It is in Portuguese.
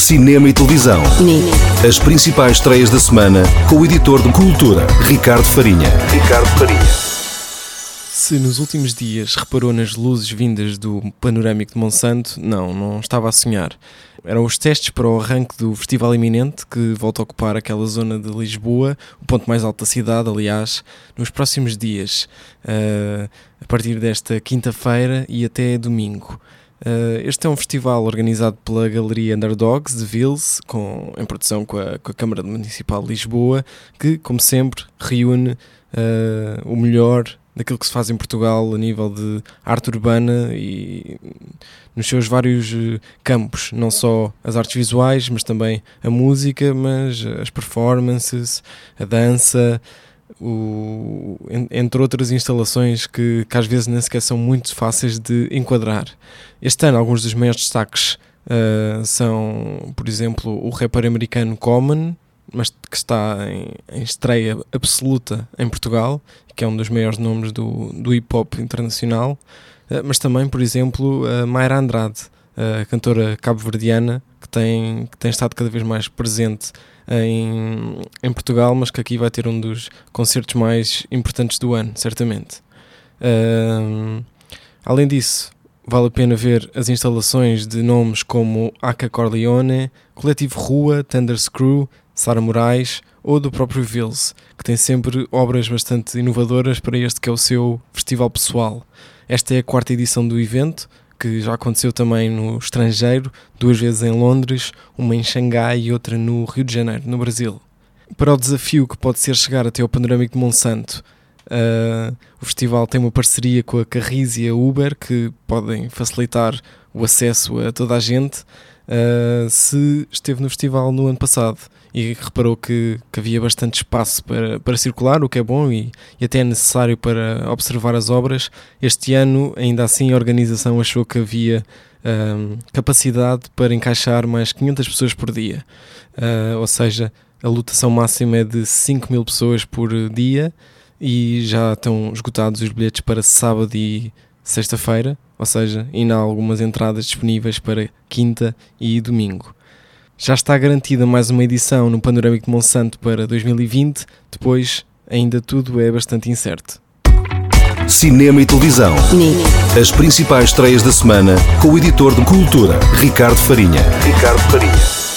cinema e televisão. Nini. As principais estreias da semana com o editor de cultura, Ricardo Farinha. Ricardo Farinha. Se nos últimos dias reparou nas luzes vindas do panorâmico de Monsanto, não, não estava a sonhar. Eram os testes para o arranque do Festival Iminente, que volta a ocupar aquela zona de Lisboa, o ponto mais alto da cidade, aliás, nos próximos dias, uh, a partir desta quinta-feira e até domingo. Uh, este é um festival organizado pela Galeria Underdogs de Vils, com, em produção com a, com a Câmara Municipal de Lisboa, que, como sempre, reúne uh, o melhor daquilo que se faz em Portugal a nível de arte urbana e nos seus vários eh, campos, não só as artes visuais, mas também a música, mas as performances, a dança, o, entre outras instalações que, que às vezes nem sequer são muito fáceis de enquadrar. Este ano, alguns dos maiores destaques uh, são, por exemplo, o rapper americano Common, mas que está em, em, estreia absoluta em Portugal, que é um dos maiores nomes do, do hip hop internacional, uh, mas também, por exemplo, a Mayra Andrade, a cantora cabo-verdiana, que tem, que tem estado cada vez mais presente em, em Portugal, mas que aqui vai ter um dos concertos mais importantes do ano, certamente. Uh, além disso, vale a pena ver as instalações de nomes como Aka Corleone, Coletivo Rua, Thunder Screw, Sara Moraes ou do próprio Vils, que tem sempre obras bastante inovadoras para este que é o seu festival pessoal. Esta é a quarta edição do evento, que já aconteceu também no estrangeiro, duas vezes em Londres, uma em Xangai e outra no Rio de Janeiro, no Brasil. Para o desafio que pode ser chegar até o panorâmico de Monsanto, uh, o festival tem uma parceria com a Carris e a Uber que podem facilitar o acesso a toda a gente uh, se esteve no festival no ano passado e reparou que, que havia bastante espaço para, para circular, o que é bom e, e até é necessário para observar as obras. Este ano, ainda assim, a organização achou que havia um, capacidade para encaixar mais 500 pessoas por dia, uh, ou seja, a lotação máxima é de 5 mil pessoas por dia e já estão esgotados os bilhetes para sábado e sexta-feira, ou seja, ainda há algumas entradas disponíveis para quinta e domingo. Já está garantida mais uma edição no Panorâmico de Monsanto para 2020, depois ainda tudo é bastante incerto. Cinema e televisão. Nini. As principais estreias da semana com o editor de cultura, Ricardo Farinha. Ricardo Farinha.